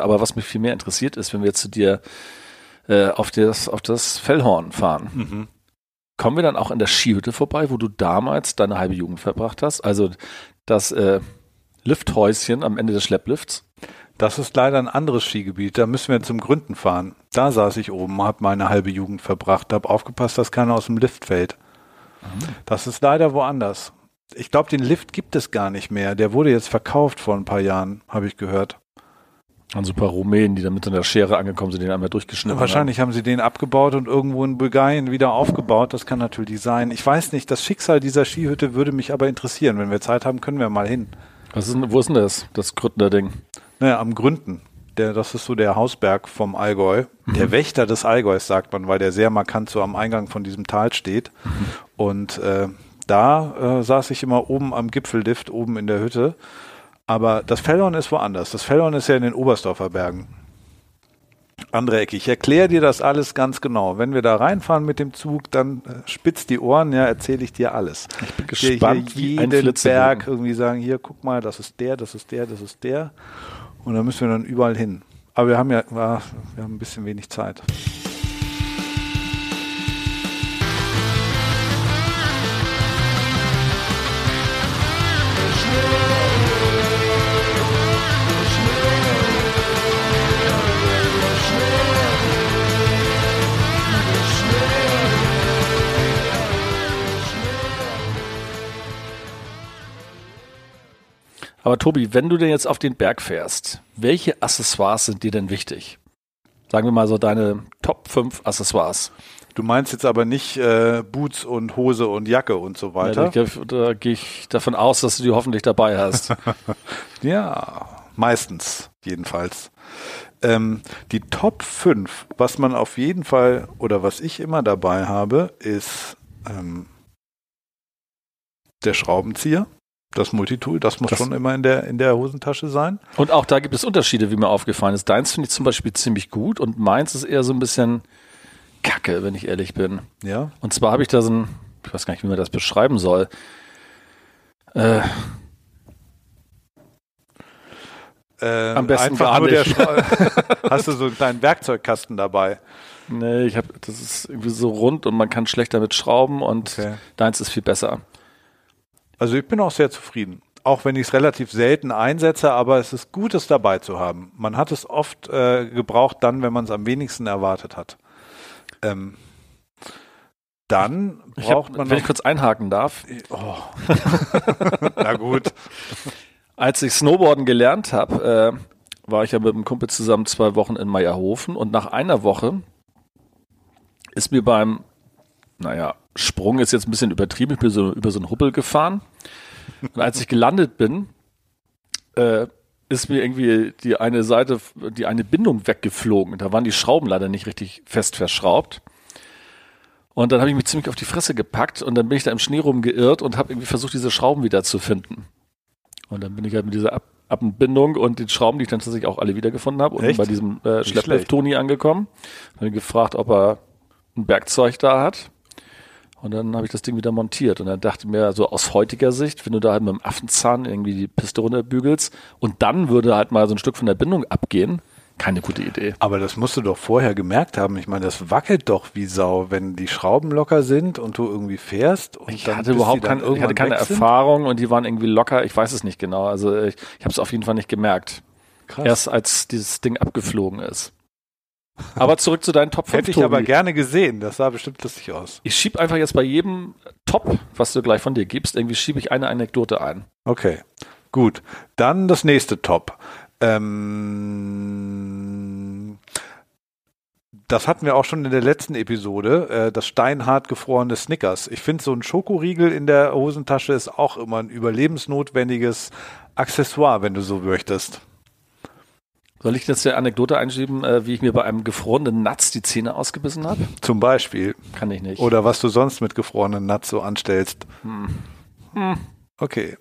Aber was mich viel mehr interessiert ist, wenn wir jetzt zu dir äh, auf, das, auf das Fellhorn fahren. Mhm. Kommen wir dann auch an der Skihütte vorbei, wo du damals deine halbe Jugend verbracht hast? Also das äh, Lifthäuschen am Ende des Schlepplifts? Das ist leider ein anderes Skigebiet. Da müssen wir zum Gründen fahren. Da saß ich oben, habe meine halbe Jugend verbracht, habe aufgepasst, dass keiner aus dem Lift fällt. Das ist leider woanders. Ich glaube, den Lift gibt es gar nicht mehr. Der wurde jetzt verkauft vor ein paar Jahren, habe ich gehört. An so ein paar Rumänen, die dann mit so einer Schere angekommen sind, den einmal durchgeschnitten Wahrscheinlich haben sie den abgebaut und irgendwo in Bulgarien wieder aufgebaut. Das kann natürlich sein. Ich weiß nicht, das Schicksal dieser Skihütte würde mich aber interessieren. Wenn wir Zeit haben, können wir mal hin. haben. Was ist, denn- wo ist denn das, das Grüttner Ding? Naja, am Gründen. Der, das ist so der Hausberg vom Allgäu. Der Wächter des Allgäus, sagt man, weil der sehr markant so am Eingang von diesem Tal steht. Und äh, da äh, saß ich immer oben am Gipfellift, oben in der Hütte. Aber das Fellhorn ist woanders. Das Fellhorn ist ja in den Oberstdorfer Bergen. Andere Ecke. Ich erkläre dir das alles ganz genau. Wenn wir da reinfahren mit dem Zug, dann äh, spitz die Ohren, ja, erzähle ich dir alles. Ich bin gespannt, wie ein jeden. Berg irgendwie sagen, hier, guck mal, das ist der, das ist der, das ist der. Und da müssen wir dann überall hin. Aber wir haben ja, wir haben ein bisschen wenig Zeit. Aber Tobi, wenn du denn jetzt auf den Berg fährst, welche Accessoires sind dir denn wichtig? Sagen wir mal so deine Top 5 Accessoires. Du meinst jetzt aber nicht äh, Boots und Hose und Jacke und so Ja, weiter. da, da gehe ich davon aus, dass du die hoffentlich dabei hast. Ja, meistens jedenfalls. Ähm, die Top 5, was man auf jeden Fall oder was ich immer dabei habe, ist ähm, der Schraubenzieher, das Multitool, das muss Das- schon immer in der, in der Hosentasche sein. Und auch da gibt es Unterschiede, wie mir aufgefallen ist. Deins finde ich zum Beispiel ziemlich gut und meins ist eher so ein bisschen kacke, wenn ich ehrlich bin. Ja. Und zwar habe ich da so ein, ich weiß gar nicht, wie man das beschreiben soll. Äh, Äh, Am besten einfach gar nicht. Hast du so einen kleinen Werkzeugkasten dabei? nee, ich habe, das ist irgendwie so rund und man kann schlecht damit schrauben und Okay. deins ist viel besser. Also ich bin auch sehr zufrieden. Auch wenn ich es relativ selten einsetze, aber es ist gut, es dabei zu haben. Man hat es oft äh, gebraucht dann, wenn man es am wenigsten erwartet hat. Ähm, dann Ich hab, braucht man wenn ich kurz einhaken darf, oh. Na gut. als ich Snowboarden gelernt habe, äh, war ich ja mit einem Kumpel zusammen zwei Wochen in Meierhofen und nach einer Woche ist mir beim, naja, Sprung ist jetzt ein bisschen übertrieben, ich bin so über so einen Hubbel gefahren und als ich gelandet bin, äh, ist mir irgendwie die eine Seite, die eine Bindung weggeflogen. Da waren die Schrauben leider nicht richtig fest verschraubt. Und dann habe ich mich ziemlich auf die Fresse gepackt und dann bin ich da im Schnee rumgeirrt und habe irgendwie versucht, diese Schrauben wieder zu finden. Und dann bin ich halt mit dieser Ab Abendbindung und den Schrauben, die ich dann tatsächlich auch alle wiedergefunden habe, und bei diesem äh, schlecht. Toni angekommen. Habe ihn gefragt, ob er ein Werkzeug da hat. Und dann habe ich das Ding wieder montiert. Und dann dachte ich mir, so aus heutiger Sicht, wenn du da halt mit dem Affenzahn irgendwie die Piste runterbügelst und dann würde halt mal so ein Stück von der Bindung abgehen, keine gute Idee. Aber das musst du doch vorher gemerkt haben. Ich meine, das wackelt doch wie Sau, wenn die Schrauben locker sind und du irgendwie fährst. Und Ich dann hatte überhaupt kein, ich hatte keine. Erfahrung und die waren irgendwie locker. Ich weiß es nicht genau. Also ich, ich habe es auf jeden Fall nicht gemerkt. Krass. Erst als dieses Ding abgeflogen ist. Aber zurück zu deinen Top 5. Hätte ich Tobi. aber gerne gesehen. Das sah bestimmt lustig aus. Ich schieb einfach jetzt bei jedem Top, was du gleich von dir gibst, irgendwie schiebe ich eine Anekdote ein. Okay, gut. Dann das nächste Top. Ähm, das hatten wir auch schon in der letzten Episode, äh, das steinhart gefrorene Snickers. Ich finde, so ein Schokoriegel in der Hosentasche ist auch immer ein überlebensnotwendiges Accessoire, wenn du so möchtest. Soll ich jetzt der Anekdote einschieben, äh, wie ich mir bei einem gefrorenen Nuts die Zähne ausgebissen habe? Zum Beispiel. Kann ich nicht. Oder was du sonst mit gefrorenen Nuts so anstellst. Hm. Okay.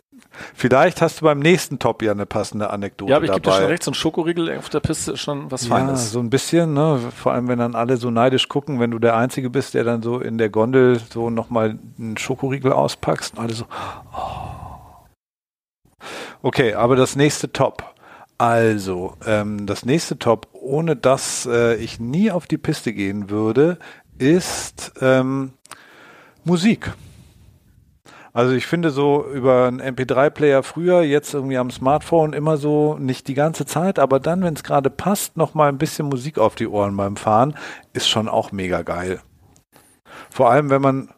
Vielleicht hast du beim nächsten Top ja eine passende Anekdote ja, aber ich gebe dir schon recht, so ein Schokoriegel auf der Piste ist schon was Ja, Feines. so ein bisschen, ne? Vor allem, wenn dann alle so neidisch gucken, wenn du der Einzige bist, der dann so in der Gondel so nochmal einen Schokoriegel auspackst und alle so. Oh. Okay, aber das nächste Top. Also, ähm, das nächste Top, ohne dass äh, ich nie auf die Piste gehen würde, ist ähm, Musik. Also ich finde so über einen MP3-Player früher, jetzt irgendwie am Smartphone immer so, nicht die ganze Zeit, aber dann, wenn es gerade passt, noch mal ein bisschen Musik auf die Ohren beim Fahren, ist schon auch mega geil. Vor allem, wenn man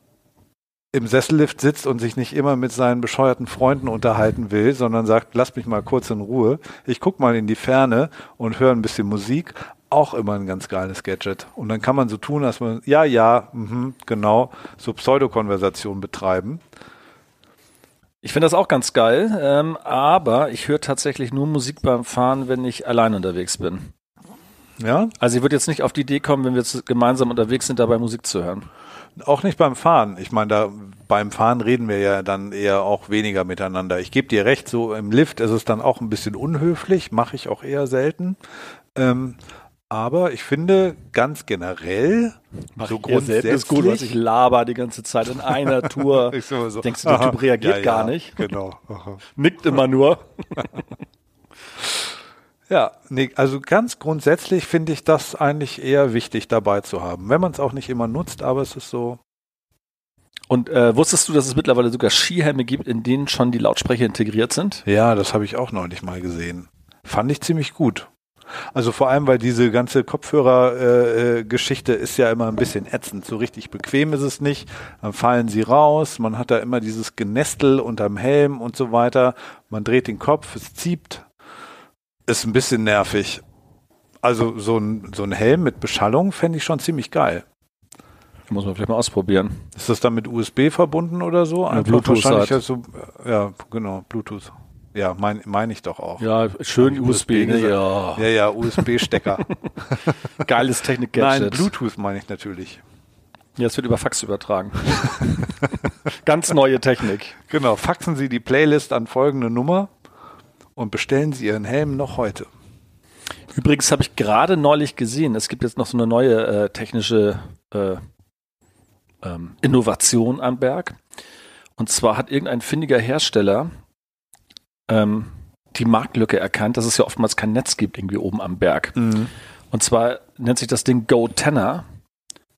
im Sessellift sitzt und sich nicht immer mit seinen bescheuerten Freunden unterhalten will, sondern sagt, lass mich mal kurz in Ruhe. Ich guck mal in die Ferne und höre ein bisschen Musik. Auch immer ein ganz geiles Gadget. Und dann kann man so tun, dass man, ja, ja, mhm, genau, so Pseudokonversation betreiben. Ich finde das auch ganz geil, ähm, aber ich höre tatsächlich nur Musik beim Fahren, wenn ich allein unterwegs bin. Ja, Also ich würde jetzt nicht auf die Idee kommen, wenn wir gemeinsam unterwegs sind, dabei Musik zu hören. Auch nicht beim Fahren. Ich meine, da beim Fahren reden wir ja dann eher auch weniger miteinander. Ich gebe dir recht, so im Lift ist es dann auch ein bisschen unhöflich, mache ich auch eher selten. Ähm, aber ich finde ganz generell so grundsätzlich ist gut, was ich laber die ganze Zeit in einer Tour. Ich so, so, Denkst du, der aha, Typ reagiert ja, gar ja, nicht? Genau. Nickt immer nur. Ja, nee, also ganz grundsätzlich finde ich das eigentlich eher wichtig dabei zu haben. Wenn man es auch nicht immer nutzt, aber es ist so. Und äh, wusstest du, dass es mittlerweile sogar Skihelme gibt, in denen schon die Lautsprecher integriert sind? Ja, das habe ich auch neulich mal gesehen. Fand ich ziemlich gut. Also vor allem, weil diese ganze Kopfhörer-Geschichte äh, äh, ist ja immer ein bisschen ätzend. So richtig bequem ist es nicht. Dann fallen sie raus. Man hat da immer dieses Genestel unterm Helm und so weiter. Man dreht den Kopf, es zieht. Ist ein bisschen nervig. Also so ein, so ein Helm mit Beschallung fände ich schon ziemlich geil. Muss man vielleicht mal ausprobieren. Ist das dann mit USB verbunden oder so? Einfach Bluetooth wahrscheinlich halt. so, ja, genau, Bluetooth. Ja, meine mein ich doch auch. Ja, schön ich USB, ne? Ja. Ja, ja, USB-Stecker. Geiles Nein, Technik-Gadget. Bluetooth meine ich natürlich. Ja, es wird über Fax übertragen. Ganz neue Technik. Genau, faxen Sie die Playlist an folgende Nummer und bestellen Sie Ihren Helm noch heute. Übrigens habe ich gerade neulich gesehen, es gibt jetzt noch so eine neue äh, technische äh, ähm, Innovation am Berg. Und zwar hat irgendein findiger Hersteller ähm, die Marktlücke erkannt, dass es ja oftmals kein Netz gibt irgendwie oben am Berg. Und zwar nennt sich das Ding GoTenna.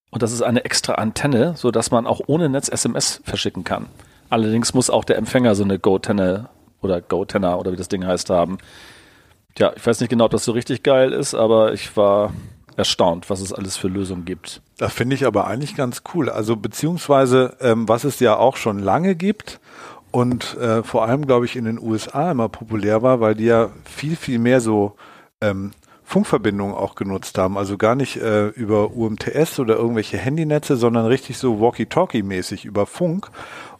Und das ist eine extra Antenne, so dass man auch ohne Netz SMS verschicken kann. Allerdings muss auch der Empfänger so eine GoTenna oder GoTenna oder wie das Ding heißt haben. Tja, ich weiß nicht genau, ob das so richtig geil ist, aber ich war erstaunt, was es alles für Lösungen gibt. Das finde ich aber eigentlich ganz cool. Also beziehungsweise, ähm, was es ja auch schon lange gibt und äh, vor allem, glaube ich, in den USA immer populär war, weil die ja viel, viel mehr so ähm, Funkverbindungen auch genutzt haben. Also gar nicht äh, über UMTS oder irgendwelche Handynetze, sondern richtig so Walkie-Talkie-mäßig über Funk.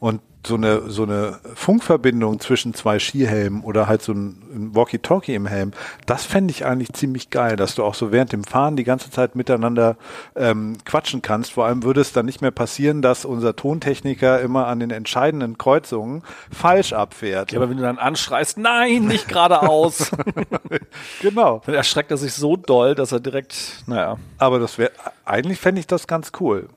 Und so eine, so eine Funkverbindung zwischen zwei Skihelmen oder halt so ein, Walkie-Talkie im Helm, das fände ich eigentlich ziemlich geil, dass du auch so während dem Fahren die ganze Zeit miteinander ähm, quatschen kannst. Vor allem würde es dann nicht mehr passieren, dass unser Tontechniker immer an den entscheidenden Kreuzungen falsch abfährt. Ja, aber wenn du dann anschreist, nein, nicht geradeaus, genau. dann erschreckt er sich so doll, dass er direkt, naja. Aber das wäre, eigentlich fände ich das ganz cool.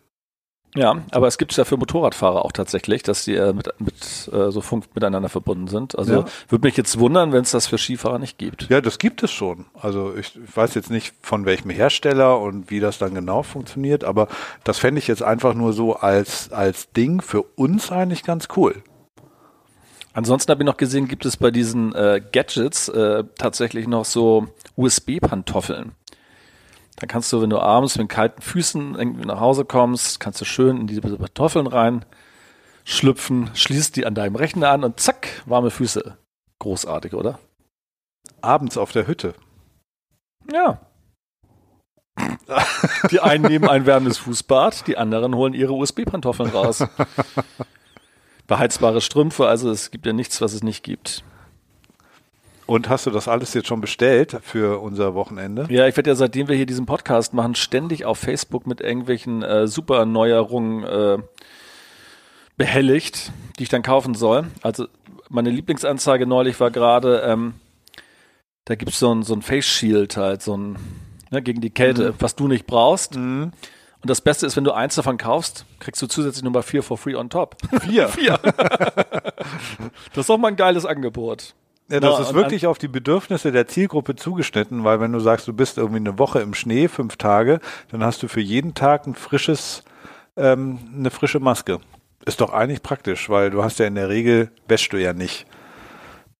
Ja, aber es gibt es ja für Motorradfahrer auch tatsächlich, dass die äh, mit, mit äh, so Funk miteinander verbunden sind. Also Ja. würde mich jetzt wundern, wenn es das für Skifahrer nicht gibt. Ja, das gibt es schon. Also ich, ich weiß jetzt nicht von welchem Hersteller und wie das dann genau funktioniert, aber das fände ich jetzt einfach nur so als, als Ding für uns eigentlich ganz cool. Ansonsten habe ich noch gesehen, gibt es bei diesen äh, Gadgets äh, tatsächlich noch so USB-Pantoffeln. Da kannst du, wenn du abends mit kalten Füßen irgendwie nach Hause kommst, kannst du schön in diese Pantoffeln rein schlüpfen, schließt die an deinem Rechner an und zack, warme Füße. Großartig, oder? Abends auf der Hütte. Ja. Die einen nehmen ein wärmendes Fußbad, die anderen holen ihre USB-Pantoffeln raus. Beheizbare Strümpfe, also es gibt ja nichts, was es nicht gibt. Und hast du das alles jetzt schon bestellt für unser Wochenende? Ja, ich werde ja seitdem wir hier diesen Podcast machen, ständig auf Facebook mit irgendwelchen äh, super Neuerungen äh, behelligt, die ich dann kaufen soll. Also meine Lieblingsanzeige neulich war gerade, ähm, da gibt's so ein, so ein Face Shield halt, so ein ne, gegen die Kälte, was du nicht brauchst. Und das Beste ist, wenn du eins davon kaufst, kriegst du zusätzlich Nummer vier for free on top. Vier. Vier. das ist doch mal ein geiles Angebot. Ja, das Ja, ist wirklich auf die Bedürfnisse der Zielgruppe zugeschnitten, weil wenn du sagst, du bist irgendwie eine Woche im Schnee, fünf Tage, dann hast du für jeden Tag ein frisches, ähm, eine frische Maske. Ist doch eigentlich praktisch, weil du hast ja in der Regel, wäschst du ja nicht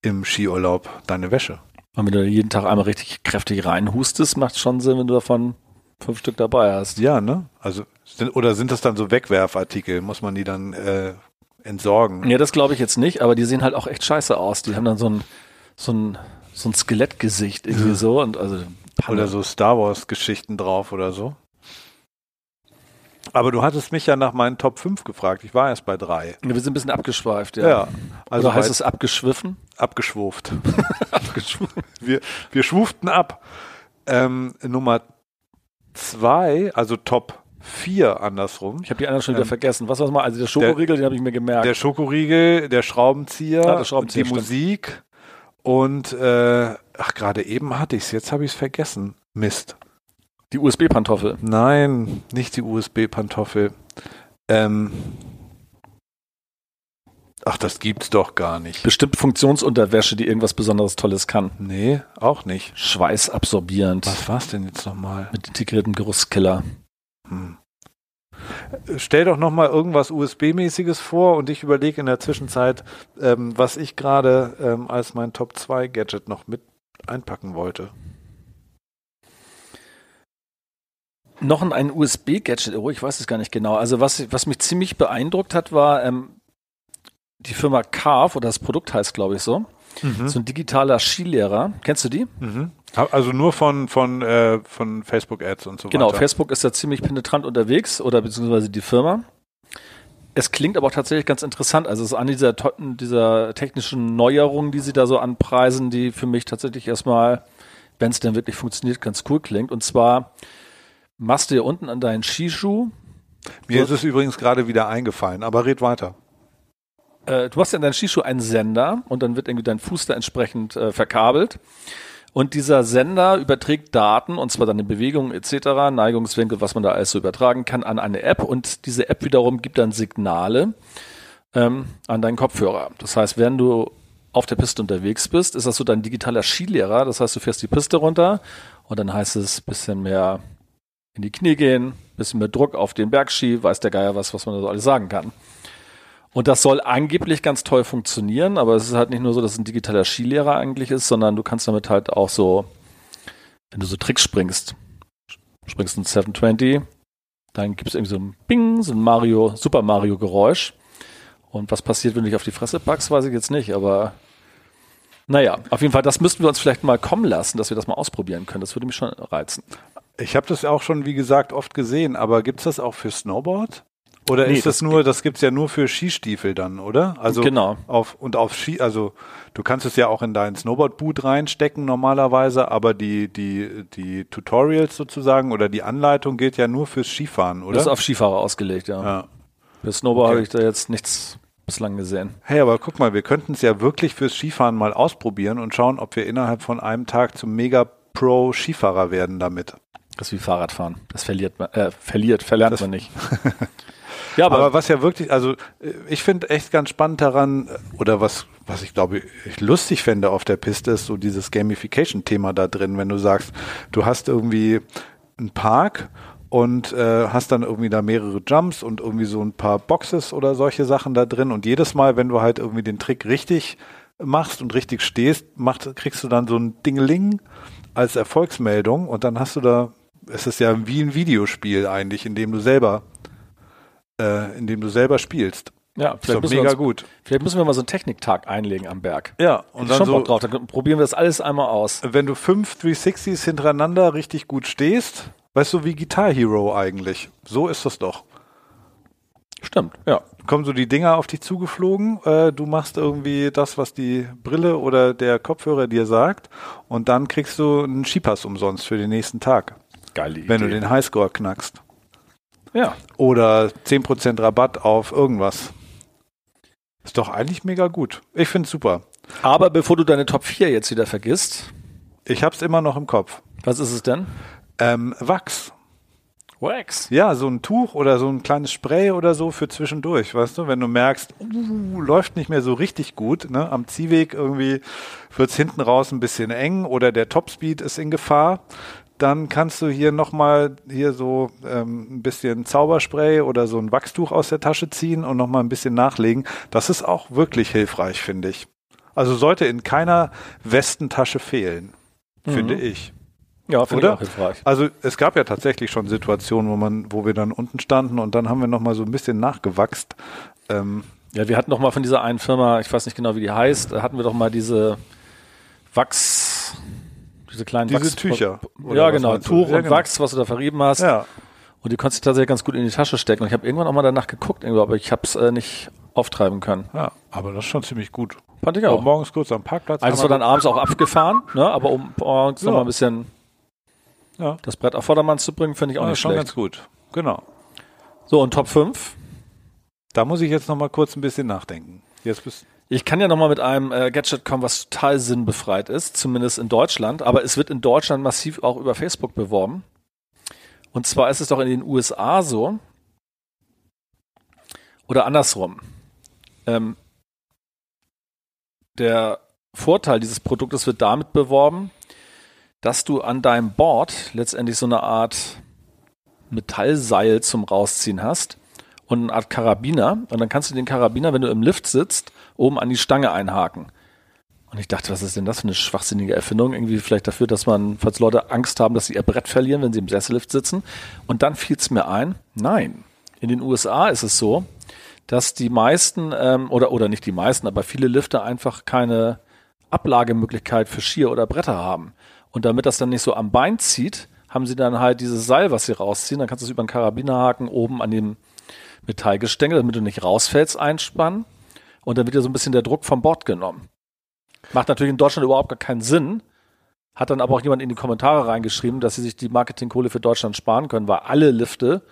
im Skiurlaub deine Wäsche. Und wenn du jeden Tag einmal richtig kräftig reinhustest, macht schon Sinn, wenn du davon fünf Stück dabei hast. Ja, ne? Also, sind, oder sind das dann so Wegwerfartikel? Muss man die dann äh, entsorgen? Ja, das glaube ich jetzt nicht, aber die sehen halt auch echt scheiße aus. Die haben dann so ein, so ein, so ein Skelettgesicht irgendwie so und also Panne. Oder so Star Wars Geschichten drauf oder so. Aber du hattest mich ja nach meinen Top 5 gefragt. Ich war erst bei drei. Ja, wir sind ein bisschen abgeschweift, ja. Ja. Also Oder heißt es abgeschwiffen? abgeschwuft. wir, wir schwuften ab. Ähm, Nummer zwei, also Top 4 andersrum. Ich habe die anderen schon wieder Ähm, vergessen. Was war das mal? Also der Schokoriegel, den habe ich mir gemerkt. Der Schokoriegel, der Schraubenzieher, Ah, der Schraubenzieher, die stimmt. Musik und äh, ach, gerade eben hatte ich es, jetzt habe ich es vergessen. Mist. die USB-Pantoffel. Nein, nicht die USB-Pantoffel. Ähm, ach, das gibt's doch gar nicht. Bestimmt Funktionsunterwäsche, die irgendwas besonderes Tolles kann. Nee, auch nicht. Schweißabsorbierend. Was war's denn jetzt nochmal? Mit integriertem Geruchskiller. Hm. Stell doch noch mal irgendwas USB-mäßiges vor und ich überlege in der Zwischenzeit, ähm, was ich gerade ähm, als mein Top 2 Gadget noch mit einpacken wollte. Noch ein, ein USB-Gadget, oh, ich weiß es gar nicht genau. Also was, was mich ziemlich beeindruckt hat, war ähm, die Firma Carve, oder das Produkt heißt, glaube ich, so. So ein digitaler Skilehrer. Kennst du die? Mhm. Also nur von, von, äh, von Facebook-Ads und so Genau, weiter. Facebook ist da ziemlich penetrant unterwegs oder beziehungsweise die Firma. Es klingt aber auch tatsächlich ganz interessant. Also es ist eine dieser, dieser technischen Neuerungen, die sie da so anpreisen, die für mich tatsächlich erstmal, wenn es denn wirklich funktioniert, ganz cool klingt. Und zwar machst du hier unten an deinen Skischuh, Mir ist es übrigens gerade wieder eingefallen, aber red weiter. Äh, du hast ja an deinen Skischuh einen Sender und dann wird irgendwie dein Fuß da entsprechend äh, verkabelt. Und dieser Sender überträgt Daten, und zwar deine Bewegungen etc., Neigungswinkel, was man da alles so übertragen kann, an eine App. Und diese App wiederum gibt dann Signale ähm, an deinen Kopfhörer. Das heißt, wenn du auf der Piste unterwegs bist, ist das so dein digitaler Skilehrer. Das heißt, du fährst die Piste runter und dann heißt es bisschen mehr in die Knie gehen, bisschen mehr Druck auf den Bergski, weiß der Geier was, was man da so alles sagen kann. Und das soll angeblich ganz toll funktionieren, aber es ist halt nicht nur so, dass es ein digitaler Skilehrer eigentlich ist, sondern du kannst damit halt auch so, wenn du so Tricks springst, springst ein 720, dann gibt es irgendwie so ein Bing, so ein Mario, Super Mario Geräusch. Und was passiert, wenn du dich auf die Fresse packst, weiß ich jetzt nicht, aber naja, auf jeden Fall, das müssten wir uns vielleicht mal kommen lassen, dass wir das mal ausprobieren können. Das würde mich schon reizen. Ich habe das auch schon, wie gesagt, oft gesehen, aber gibt's das auch für Snowboard? Oder Nee, ist das, das nur, das gibt's ja nur für Skistiefel dann, oder? Also Genau. auf und auf Ski, also du kannst es ja auch in dein Snowboard-Boot reinstecken normalerweise, aber die, die, die Tutorials sozusagen oder die Anleitung gilt ja nur fürs Skifahren, oder? Das ist auf Skifahrer ausgelegt, ja. ja. Für Snowboard Okay. habe ich da jetzt nichts bislang gesehen. Hey, aber guck mal, wir könnten es ja wirklich fürs Skifahren mal ausprobieren und schauen, ob wir innerhalb von einem Tag zum Mega Pro Skifahrer werden damit. Das ist wie Fahrradfahren. Das verliert man, äh, verliert, verlernt Das- man nicht. ja, aber, Aber was ja wirklich, also äh, ich finde echt ganz spannend daran, äh, oder was, was ich glaube, ich lustig fände auf der Piste, ist so dieses Gamification-Thema da drin, wenn du sagst, du hast irgendwie einen Park und äh, hast dann irgendwie da mehrere Jumps und irgendwie so ein paar Boxes oder solche Sachen da drin und jedes Mal, wenn du halt irgendwie den Trick richtig machst und richtig stehst, macht, kriegst du dann so ein Dingeling als Erfolgsmeldung und dann hast du da, es ist ja wie ein Videospiel eigentlich, in dem du selber äh, in dem du selber spielst. ja, vielleicht müssen, wir mega uns, gut. vielleicht müssen wir mal so einen Techniktag einlegen am Berg. Ja, Und dann schon so, drauf, dann probieren wir das alles einmal aus. wenn du fünf 360s hintereinander richtig gut stehst, weißt du, wie Guitar Hero eigentlich. So ist das doch. Stimmt, ja. kommen so die Dinger auf dich zugeflogen. Äh, du machst irgendwie das, was die Brille oder der Kopfhörer dir sagt. Und dann kriegst du einen Skipass umsonst für den nächsten Tag. Geile Idee. Wenn du den Highscore knackst. Ja. Oder 10% Rabatt auf irgendwas. Ist doch eigentlich mega gut. Ich find's super. Aber bevor du deine Top 4 jetzt wieder vergisst, Ich hab's immer noch im Kopf. was ist es denn? Ähm, Wachs. Wax. Ja, so ein Tuch oder so ein kleines Spray oder so für zwischendurch, weißt du? Wenn du merkst, uh, läuft nicht mehr so richtig gut, ne? Am Ziehweg irgendwie wird's hinten raus ein bisschen eng oder der Topspeed ist in Gefahr, dann kannst du hier nochmal hier so ähm, ein bisschen Zauberspray oder so ein Wachstuch aus der Tasche ziehen und nochmal ein bisschen nachlegen. Das ist auch wirklich hilfreich, finde ich. Also sollte in keiner Westentasche fehlen, finde ich. Ja, finde ich auch hilfreich. Also es gab ja tatsächlich schon Situationen, wo man, wo wir dann unten standen und dann haben wir noch mal so ein bisschen nachgewachst. Ähm, Ja, wir hatten doch mal von dieser einen Firma, ich weiß nicht genau, wie die heißt, da hatten wir doch mal diese Wachs, diese kleinen Diese Wachs Tücher, Ja, genau? Tuch Ja, und genau. Wachs, was du da verrieben hast. ja, Und die konntest du tatsächlich ganz gut in die Tasche stecken. Und ich habe irgendwann auch mal danach geguckt, aber ich habe es äh, nicht auftreiben können. ja, aber das ist schon ziemlich gut. Fand ich Auch auch. morgens kurz am Parkplatz. Also war dann abends auch abgefahren, ne? aber um morgens Ja. noch mal ein bisschen ja, das Brett auf Vordermann zu bringen, finde ich auch ja, nicht schon schlecht. ganz gut. Genau. So, und Top 5. Da muss ich jetzt noch mal kurz ein bisschen nachdenken. Jetzt bist Ich kann ja nochmal mit einem äh, Gadget kommen, was total sinnbefreit ist, zumindest in Deutschland, aber es wird in Deutschland massiv auch über Facebook beworben. Und zwar ist es doch in den USA so, oder andersrum. Ähm, der Vorteil dieses Produktes wird damit beworben, dass du an deinem Board letztendlich so eine Art Metallseil zum Rausziehen hast und eine Art Karabiner. Und dann kannst du den Karabiner, wenn du im Lift sitzt, oben an die Stange einhaken. Und ich dachte, was ist denn das für eine schwachsinnige Erfindung? Irgendwie vielleicht dafür, dass man, falls Leute Angst haben, dass sie ihr Brett verlieren, wenn sie im Sessellift sitzen. Und dann fiel es mir ein, nein. In den USA ist es so, dass die meisten, ähm, oder, oder nicht die meisten, aber viele Lifte einfach keine Ablagemöglichkeit für Skier oder Bretter haben. Und damit das dann nicht so am Bein zieht, haben sie dann halt dieses Seil, was sie rausziehen. Dann kannst du es über einen Karabinerhaken oben an dem Metallgestänge, damit du nicht rausfällst, einspannen. Und dann wird ja so ein bisschen der Druck vom Bord genommen. Macht natürlich in Deutschland überhaupt gar keinen Sinn. Hat dann aber auch jemand in die Kommentare reingeschrieben, dass sie sich die Marketingkohle für Deutschland sparen können, weil alle Lifte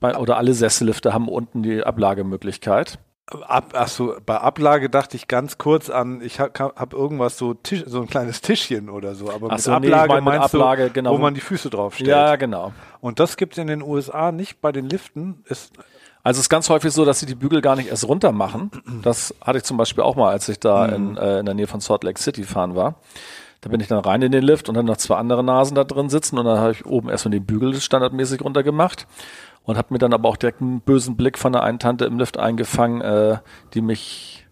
bei, oder alle Sessellifte haben unten die Ablagemöglichkeit. Ab, ach so, bei Ablage dachte ich ganz kurz an, ich habe hab irgendwas so Tisch, so ein kleines Tischchen oder so, aber mit so, nee, ich Ablage mit meinst Ablage, du, genau. wo man die Füße drauf stellt. Ja, genau. Und das gibt es in den USA nicht bei den Liften. Ist, Also es ist ganz häufig so, dass sie die Bügel gar nicht erst runter machen. Das hatte ich zum Beispiel auch mal, als ich da in, äh, in der Nähe von Salt Lake City fahren war. Da bin ich dann rein in den Lift und dann noch zwei andere Nasen da drin sitzen und dann habe ich oben erstmal den Bügel standardmäßig runtergemacht und habe mir dann aber auch direkt einen bösen Blick von der einen Tante im Lift eingefangen, äh, die mich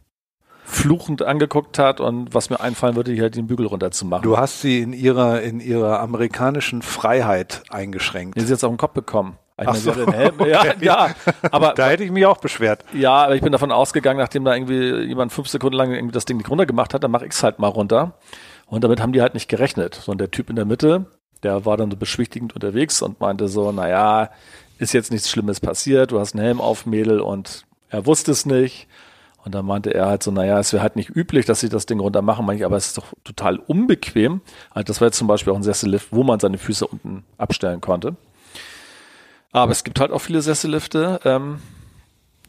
fluchend angeguckt hat und was mir einfallen würde, hier halt den Bügel runterzumachen. du hast sie in ihrer, in ihrer amerikanischen Freiheit eingeschränkt. Den sie jetzt auf den Kopf bekommen. Ach so, Helm, ja, okay. ja, aber Da hätte ich mich auch beschwert. Ja, aber ich bin davon ausgegangen, nachdem da irgendwie jemand fünf Sekunden lang irgendwie das Ding nicht runtergemacht hat, dann mache ich es halt mal runter. Und damit haben die halt nicht gerechnet. So, und der Typ in der Mitte, der war dann so beschwichtigend unterwegs und meinte so, naja, ist jetzt nichts Schlimmes passiert, du hast einen Helm auf, Mädel, und er wusste es nicht. Und dann meinte er halt so, naja, es wäre halt nicht üblich, dass sie das Ding runter machen, ich, aber es ist doch total unbequem. Also das war jetzt zum Beispiel auch ein Sessellift, wo man seine Füße unten abstellen konnte. Aber es gibt halt auch viele Sessellifte, ähm,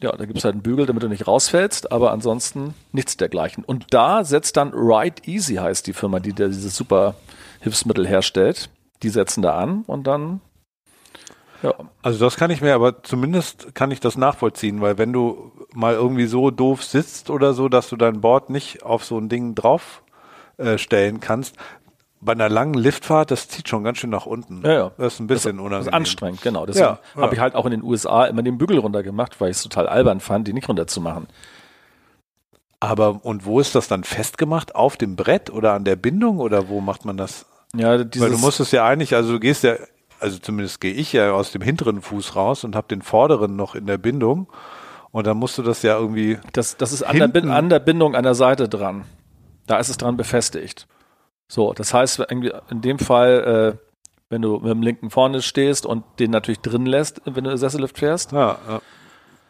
ja, da gibt es halt einen Bügel, damit du nicht rausfällst, aber ansonsten nichts dergleichen. Und da setzt dann Ride Easy, heißt die Firma, die da dieses super Hilfsmittel herstellt. Die setzen da an und dann, ja, Also das kann ich mir, aber zumindest kann ich das nachvollziehen, weil wenn du mal irgendwie so doof sitzt oder so, dass du dein Board nicht auf so ein Ding drauf äh, stellen kannst, bei einer langen Liftfahrt, das zieht schon ganz schön nach unten. Ja, ja. Das ist ein bisschen das unangenehm. ist anstrengend, genau. Deswegen Ja, ja. habe ich halt auch in den USA immer den Bügel runtergemacht, weil ich es total albern fand, die nicht runterzumachen. Aber und wo ist das dann festgemacht? Auf dem Brett oder an der Bindung oder wo macht man das? Ja, dieses, Weil du musst es ja eigentlich, also du gehst ja, also zumindest gehe ich ja aus dem hinteren Fuß raus und habe den vorderen noch in der Bindung und dann musst du das ja irgendwie Das, das ist an der, an der Bindung an der Seite dran. Da ist es dran befestigt. So, das heißt, in dem Fall, äh, wenn du mit dem linken vorne stehst und den natürlich drin lässt, wenn du Sessellift fährst, ja, ja.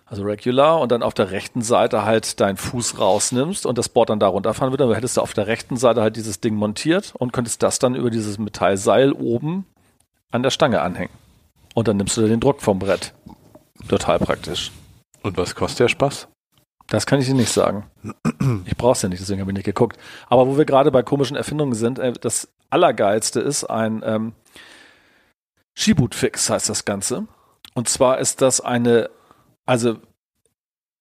also regular, und dann auf der rechten Seite halt deinen Fuß rausnimmst und das Board dann da runterfahren würde, dann hättest du auf der rechten Seite halt dieses Ding montiert und könntest das dann über dieses Metallseil oben an der Stange anhängen. Und dann nimmst du den Druck vom Brett. Total praktisch. Und was kostet der Spaß? Das kann ich dir nicht sagen. Ich brauch's ja nicht, deswegen habe ich nicht geguckt. Aber wo wir gerade bei komischen Erfindungen sind, äh, das Allergeilste ist ein ähm, Skiboot-Fix, heißt das Ganze. Und zwar ist das eine, also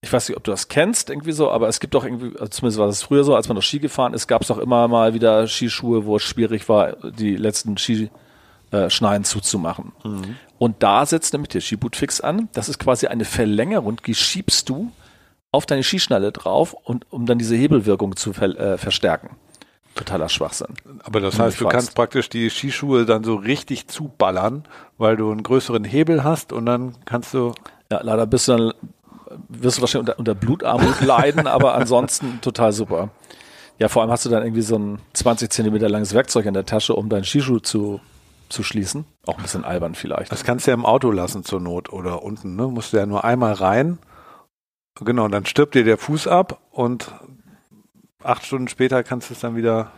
ich weiß nicht, ob du das kennst, irgendwie so, aber es gibt doch irgendwie, also zumindest war das früher so, als man noch Ski gefahren ist, gab es doch immer mal wieder Skischuhe, wo es schwierig war, die letzten Skischneiden zuzumachen. Mhm. Und da setzt nämlich der Skibootfix an. Das ist quasi eine Verlängerung, die schiebst du auf deine Skischnalle drauf und um dann diese Hebelwirkung zu ver äh, verstärken. Totaler Schwachsinn. Aber das heißt, du kannst praktisch die Skischuhe dann so richtig zuballern, weil du einen größeren Hebel hast und dann kannst du. Ja, leider bist du dann, wirst du wahrscheinlich unter, unter Blutarmut leiden, aber ansonsten total super. Ja, vor allem hast du dann irgendwie so ein 20 Zentimeter langes Werkzeug in der Tasche, um deinen Skischuh zu, zu schließen. Auch ein bisschen albern vielleicht. Das kannst du ja im Auto lassen zur Not oder unten, ne? Musst du ja nur einmal rein. Genau, und dann stirbt dir der Fuß ab und acht Stunden später kannst du es dann wieder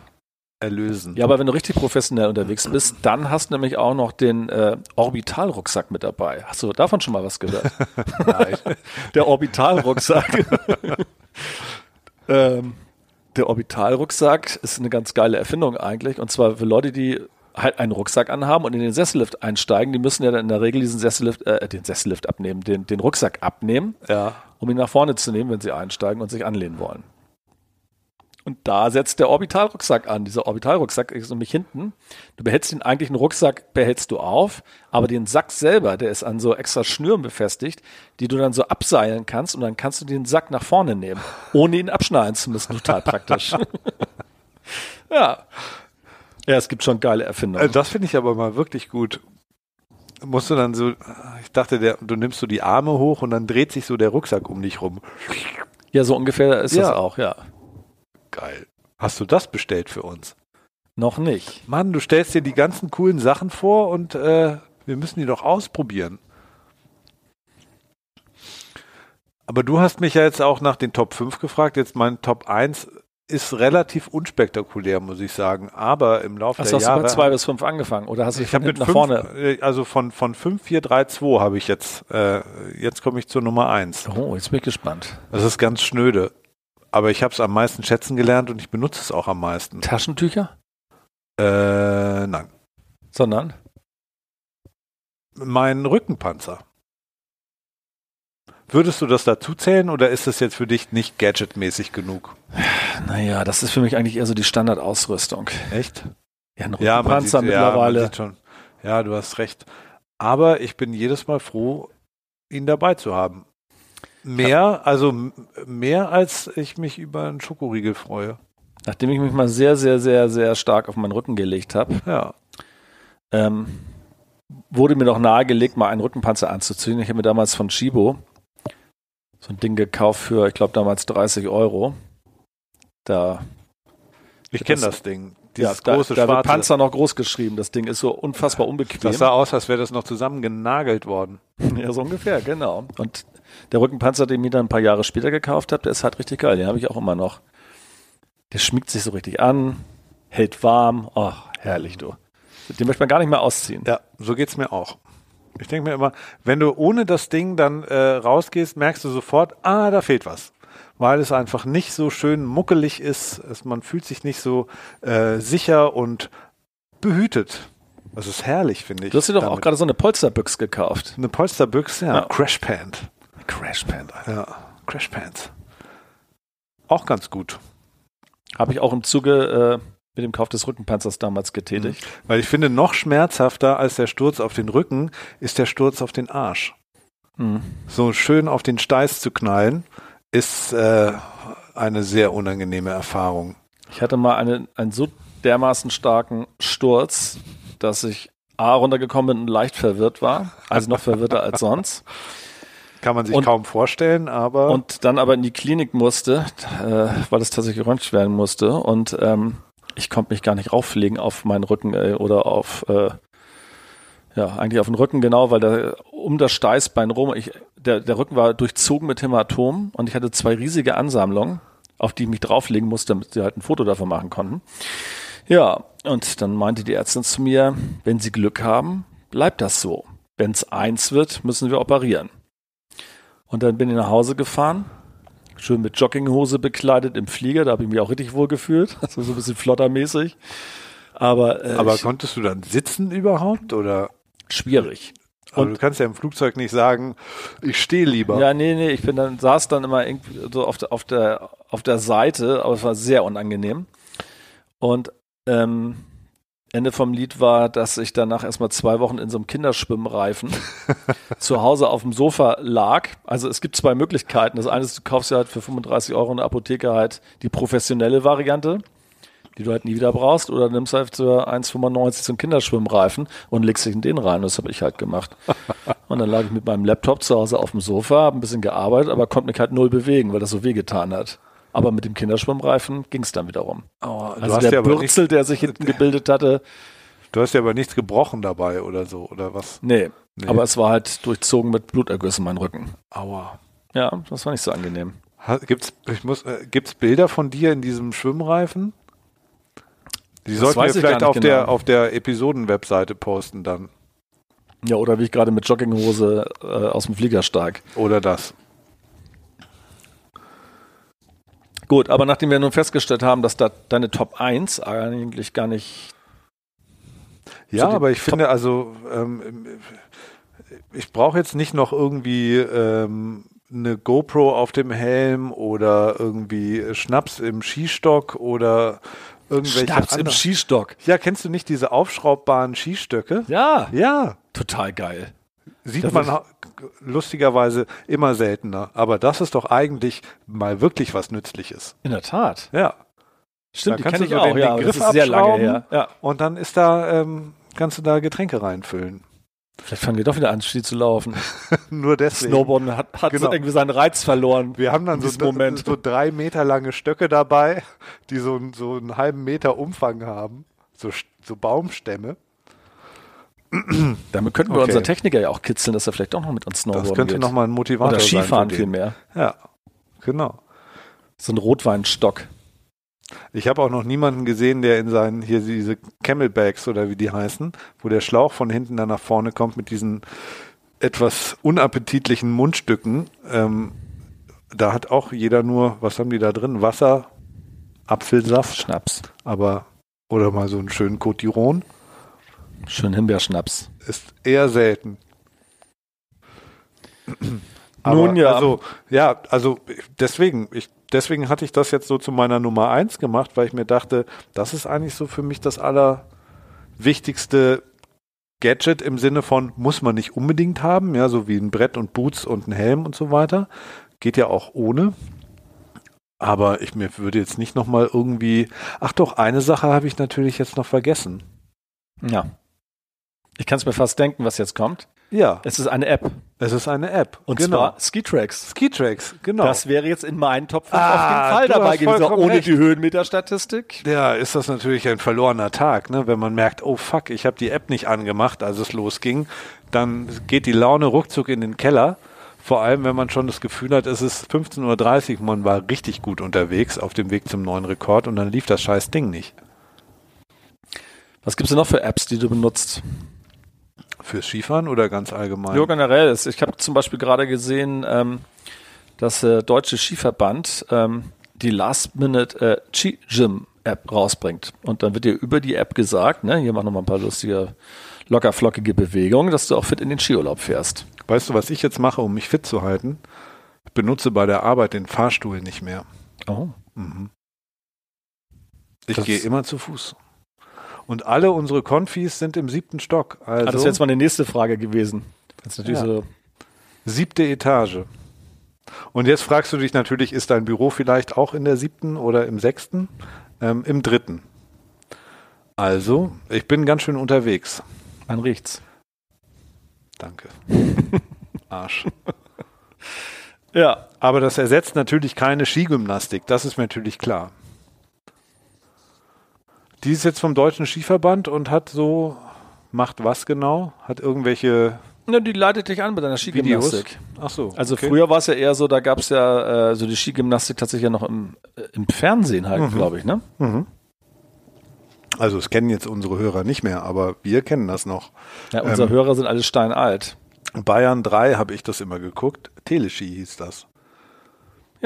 erlösen. Ja, aber wenn du richtig professionell unterwegs bist, dann hast du nämlich auch noch den äh, Orbitalrucksack mit dabei. Hast du davon schon mal was gehört? Nein. Der Orbitalrucksack. ähm, der Orbitalrucksack ist eine ganz geile Erfindung eigentlich. Und zwar für Leute, die halt einen Rucksack anhaben und in den Sessellift einsteigen, die müssen ja dann in der Regel diesen Sessellift, äh, den Sessellift abnehmen, den, den Rucksack abnehmen, ja. um ihn nach vorne zu nehmen, wenn sie einsteigen und sich anlehnen wollen. Und da setzt der Orbitalrucksack an. Dieser Orbitalrucksack ist nämlich hinten. Du behältst den eigentlichen Rucksack, behältst du auf, aber den Sack selber, der ist an so extra Schnüren befestigt, die du dann so abseilen kannst und dann kannst du den Sack nach vorne nehmen, ohne ihn abschneiden zu müssen. Total praktisch. ja. Ja, es gibt schon geile Äh, Erfindungen. Das finde ich aber mal wirklich gut. Musst du dann so, ich dachte, der, du nimmst so die Arme hoch und dann dreht sich so der Rucksack um dich rum. Ja, so ungefähr ist Ja. das auch, ja. Geil. Hast du das bestellt für uns? Noch nicht. Mann, du stellst dir die ganzen coolen Sachen vor und äh, wir müssen die doch ausprobieren. Aber du hast mich ja jetzt auch nach den Top 5 gefragt. Jetzt mein Top 1 ist relativ unspektakulär, muss ich sagen. Aber im Laufe Hast der du hast du Jahre. bei zwei bis fünf angefangen oder hast du ich von habe mit hinten nach fünf, vorne? äh, also von, von 5, 4, 3, 2 habe ich jetzt, äh, jetzt komme ich zur Nummer 1. Oh, jetzt bin ich gespannt. Das ist ganz schnöde. Aber ich habe es am meisten schätzen gelernt und ich benutze es auch am meisten. Taschentücher? Äh, nein. Sondern? Mein Rückenpanzer. Würdest du das dazu zählen oder ist das jetzt für dich nicht gadgetmäßig genug? Naja, das ist für mich eigentlich eher so die Standardausrüstung. Echt? Ja, ein Ja, Rückenpanzer sieht, ja, man mittlerweile. sieht schon. Ja, du hast recht. Aber ich bin jedes Mal froh, ihn dabei zu haben. Mehr, also mehr als ich mich über einen Schokoriegel freue. Nachdem ich mich mal sehr, sehr, sehr, sehr stark auf meinen Rücken gelegt habe, Ja. ähm, wurde mir noch nahegelegt, mal einen Rückenpanzer anzuziehen. Ich habe mir damals von Shibo so ein Ding gekauft für, ich glaube, damals 30 Euro. Da, Ich kenne Das- das Ding. ja, Dieses da, große da wird schwarze. Panzer noch groß geschrieben. Das Ding ist so unfassbar unbequem. Das sah aus, als wäre das noch zusammengenagelt worden. Ja, so ungefähr, genau. Und der Rückenpanzer, den ich mir dann ein paar Jahre später gekauft habe, der ist halt richtig geil. Den habe ich auch immer noch. Der schmiegt sich so richtig an, hält warm. Oh, herrlich, du. Den möchte man gar nicht mehr ausziehen. Ja, so geht's mir auch. Ich denke mir immer, wenn du ohne das Ding dann äh, rausgehst, merkst du sofort, ah, da fehlt was. Weil es einfach nicht so schön muckelig ist. Es, man fühlt sich nicht so äh, sicher und behütet. Das ist herrlich, finde ich. Du hast dir doch auch damit. gerade so eine Polsterbüchs gekauft. eine Polsterbüchse, ja, Ja. Crashpant. Crashpant. Ja, Crashpants. Auch ganz gut. Habe ich auch im Zuge äh, mit dem Kauf des Rückenpanzers damals getätigt. Weil ich finde, noch schmerzhafter als der Sturz auf den Rücken ist der Sturz auf den Arsch. Mhm. so schön auf den Steiß zu knallen, ist äh, eine sehr unangenehme Erfahrung. Ich hatte mal eine, einen so dermaßen starken Sturz, dass ich A runtergekommen bin und leicht verwirrt war. Also noch verwirrter als sonst. Kann man sich Und- kaum vorstellen, aber und dann aber in die Klinik musste, äh, weil es tatsächlich geröntgt werden musste und ähm, ich konnte mich gar nicht rauflegen auf meinen Rücken äh, oder auf äh, Ja, eigentlich auf den Rücken, genau, weil da um das Steißbein rum, ich, der, der Rücken war durchzogen mit Hämatomen und ich hatte zwei riesige Ansammlungen, auf die ich mich drauflegen musste, damit sie halt ein Foto davon machen konnten. Ja, und dann meinte die Ärztin zu mir, wenn Sie Glück haben, bleibt das so. Wenn es eins wird, müssen wir operieren. Und dann bin ich nach Hause gefahren, schön mit Jogginghose bekleidet im Flieger, da habe ich mich auch richtig wohl gefühlt, also so ein bisschen flottermäßig. Aber, äh, Aber ich, konntest du dann sitzen überhaupt oder? schwierig. Aber Und- du kannst ja im Flugzeug nicht sagen, ich stehe lieber. Ja, nee, nee, ich bin dann, saß dann immer irgendwie so auf der, auf der, auf der Seite, aber es war sehr unangenehm. Und ähm, Ende vom Lied war, dass ich danach erstmal zwei Wochen in so einem Kinderschwimmreifen zu Hause auf dem Sofa lag. Also es gibt zwei Möglichkeiten. Das eine ist, du kaufst ja halt für 35 Euro in der Apotheke halt die professionelle Variante, die du halt nie wieder brauchst, oder nimmst halt für 1,95 so einen Kinderschwimmreifen und legst dich in den rein. Das habe ich halt gemacht. Und dann lag ich mit meinem Laptop zu Hause auf dem Sofa, habe ein bisschen gearbeitet, aber konnte mich halt null bewegen, weil das so wehgetan hat. Aber mit dem Kinderschwimmreifen ging es dann wiederum. Oh, Also der ja Bürzel, der sich hinten gebildet hatte, du hast ja aber nichts gebrochen dabei oder so, oder was? nee. Nee. Aber es war halt durchzogen mit Blutergüssen mein Rücken. Aua. Ja, das war nicht so angenehm. Gibt's, ich muss, äh, gibt's Bilder von dir in diesem Schwimmreifen? Die sollten wir vielleicht auf der, genau. auf der Episoden-Webseite posten dann. Ja, oder wie ich gerade mit Jogginghose äh, aus dem Flieger steig. Oder das. Gut, aber nachdem wir nun festgestellt haben, dass da deine Top 1 eigentlich gar nicht Ja, aber ich Top- finde also, ähm, ich brauche jetzt nicht noch irgendwie ähm, eine GoPro auf dem Helm oder irgendwie Schnaps im Skistock oder irgendwelche Schnaps im anderen- Skistock. Ja, kennst du nicht diese aufschraubbaren Skistöcke? Ja, Ja, total geil. Sieht Das man lustigerweise immer seltener. Aber das ist doch eigentlich mal wirklich was Nützliches. In der Tat. Ja. Stimmt, Da die kannst kenne du so auch. den- ja, den aber Griff das ist sehr lange abschrauben. her. Ja. Und dann ist da, ähm, kannst du da Getränke reinfüllen. Vielleicht fangen wir doch wieder an, Ski zu laufen. Nur deswegen. Snowboarden hat, hat Genau. so irgendwie seinen Reiz verloren. Wir haben dann so, so drei Meter lange Stöcke dabei, die so, einen- so einen halben Meter Umfang haben. So, so Baumstämme. Damit könnten wir Okay. unseren Techniker ja auch kitzeln, dass er vielleicht doch noch mit uns Snowboarden Das könnte nochmal ein Motivator Oder sein. Skifahren für den. vielmehr. Ja, genau. So ein Rotweinstock. Ich habe auch noch niemanden gesehen, der in seinen, hier diese Camelbacks oder wie die heißen, wo der Schlauch von hinten dann nach vorne kommt mit diesen etwas unappetitlichen Mundstücken. Ähm, da hat auch jeder nur, was haben die da drin? Wasser, Apfelsaft, Schnaps. aber, oder mal so einen schönen Cotiron. Schön Himbeerschnaps. ist eher selten. Nun ja. Also, ja, also deswegen, ich, deswegen hatte ich das jetzt so zu meiner Nummer eins gemacht, weil ich mir dachte, das ist eigentlich so für mich das allerwichtigste Gadget im Sinne von, muss man nicht unbedingt haben, ja, so wie ein Brett und Boots und ein Helm und so weiter. Geht ja auch ohne. Aber ich mir würde jetzt nicht nochmal irgendwie, ach doch, eine Sache habe ich natürlich jetzt noch vergessen. Ja. Ich kann es mir fast denken, was jetzt kommt. Ja, Es ist eine App. es ist eine App. Und genau. zwar Skitracks. Skitracks, genau. Das wäre jetzt in meinen Top 5 Ah, auf jeden Fall dabei gewesen, vollkommen ohne recht. die Höhenmeterstatistik. Ja, ist das natürlich ein verlorener Tag, ne? wenn man merkt, oh fuck, ich habe die App nicht angemacht, als es losging. Dann geht die Laune ruckzuck in den Keller. Vor allem, wenn man schon das Gefühl hat, es ist 15.30 Uhr, man war richtig gut unterwegs auf dem Weg zum neuen Rekord und dann lief das scheiß Ding nicht. Was gibt es denn noch für Apps, die du benutzt? Fürs Skifahren oder ganz allgemein? Ja, generell. ist- Ich habe zum Beispiel gerade gesehen, ähm, dass der Deutsche Skiverband ähm, die Last-Minute äh, Ski Gym App rausbringt. Und dann wird dir über die App gesagt, ne, hier mach noch mal ein paar lustige, locker flockige Bewegungen, dass du auch fit in den Skiurlaub fährst. Weißt du, was ich jetzt mache, um mich fit zu halten? Ich benutze bei der Arbeit den Fahrstuhl nicht mehr. Oh. Ich Das- gehe immer zu Fuß. Und alle unsere Konfis sind im siebten Stock. Also Ah, das wäre jetzt meine nächste Frage gewesen. Das ist natürlich Ja. so, Siebte Etage. Und jetzt fragst du dich natürlich, ist dein Büro vielleicht auch in der siebten oder im sechsten? Ähm, Im dritten. Also, ich bin ganz schön unterwegs. man riecht's. Danke. Arsch. Ja, Aber das ersetzt natürlich keine Skigymnastik, das ist mir natürlich klar. Die ist jetzt vom Deutschen Skiverband und hat so macht was genau? Hat irgendwelche Ja, die leitet dich an mit deiner? Skigymnastik. Ach so. Also okay. früher war es ja eher so, da gab es ja äh, so die Skigymnastik tatsächlich ja noch im, äh, im Fernsehen halt, glaube ich, ne? Also es kennen jetzt unsere Hörer nicht mehr, aber wir kennen das noch. Ja, unsere Ähm, Hörer sind alle steinalt. Bayern 3 habe ich das immer geguckt. Teleski hieß das.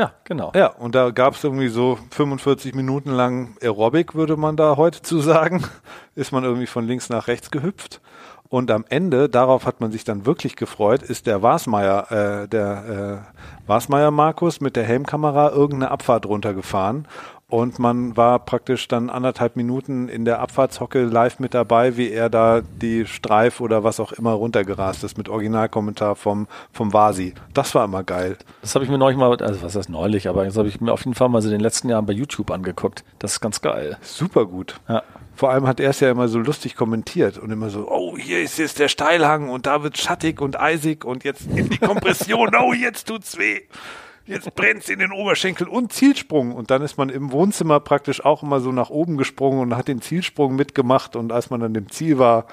Ja, genau. Ja, und da gab es irgendwie so 45 Minuten lang Aerobic, würde man da heute zu sagen. Ist man irgendwie von links nach rechts gehüpft. Und am Ende, darauf hat man sich dann wirklich gefreut, ist der Wasmeier, äh, der äh, Wasmeier Markus mit der Helmkamera irgendeine Abfahrt runtergefahren. Und man war praktisch dann anderthalb Minuten in der Abfahrtshocke live mit dabei, wie er da die Streif oder was auch immer runtergerast ist mit Originalkommentar vom, vom Vasi. Das war immer geil. Das habe ich mir neulich mal, also was heißt neulich, aber das habe ich mir auf jeden Fall mal so in den letzten Jahren bei YouTube angeguckt. Das ist ganz geil. Super gut. Ja. Vor allem hat er es ja immer so lustig kommentiert und immer so, oh, hier ist jetzt der Steilhang und da wird schattig und eisig und jetzt in die Kompression, oh, jetzt tut's weh. Jetzt brennt's in den Oberschenkel und Zielsprung. Und dann ist man im Wohnzimmer praktisch auch immer so nach oben gesprungen und hat den Zielsprung mitgemacht. Und als man dann im Ziel war,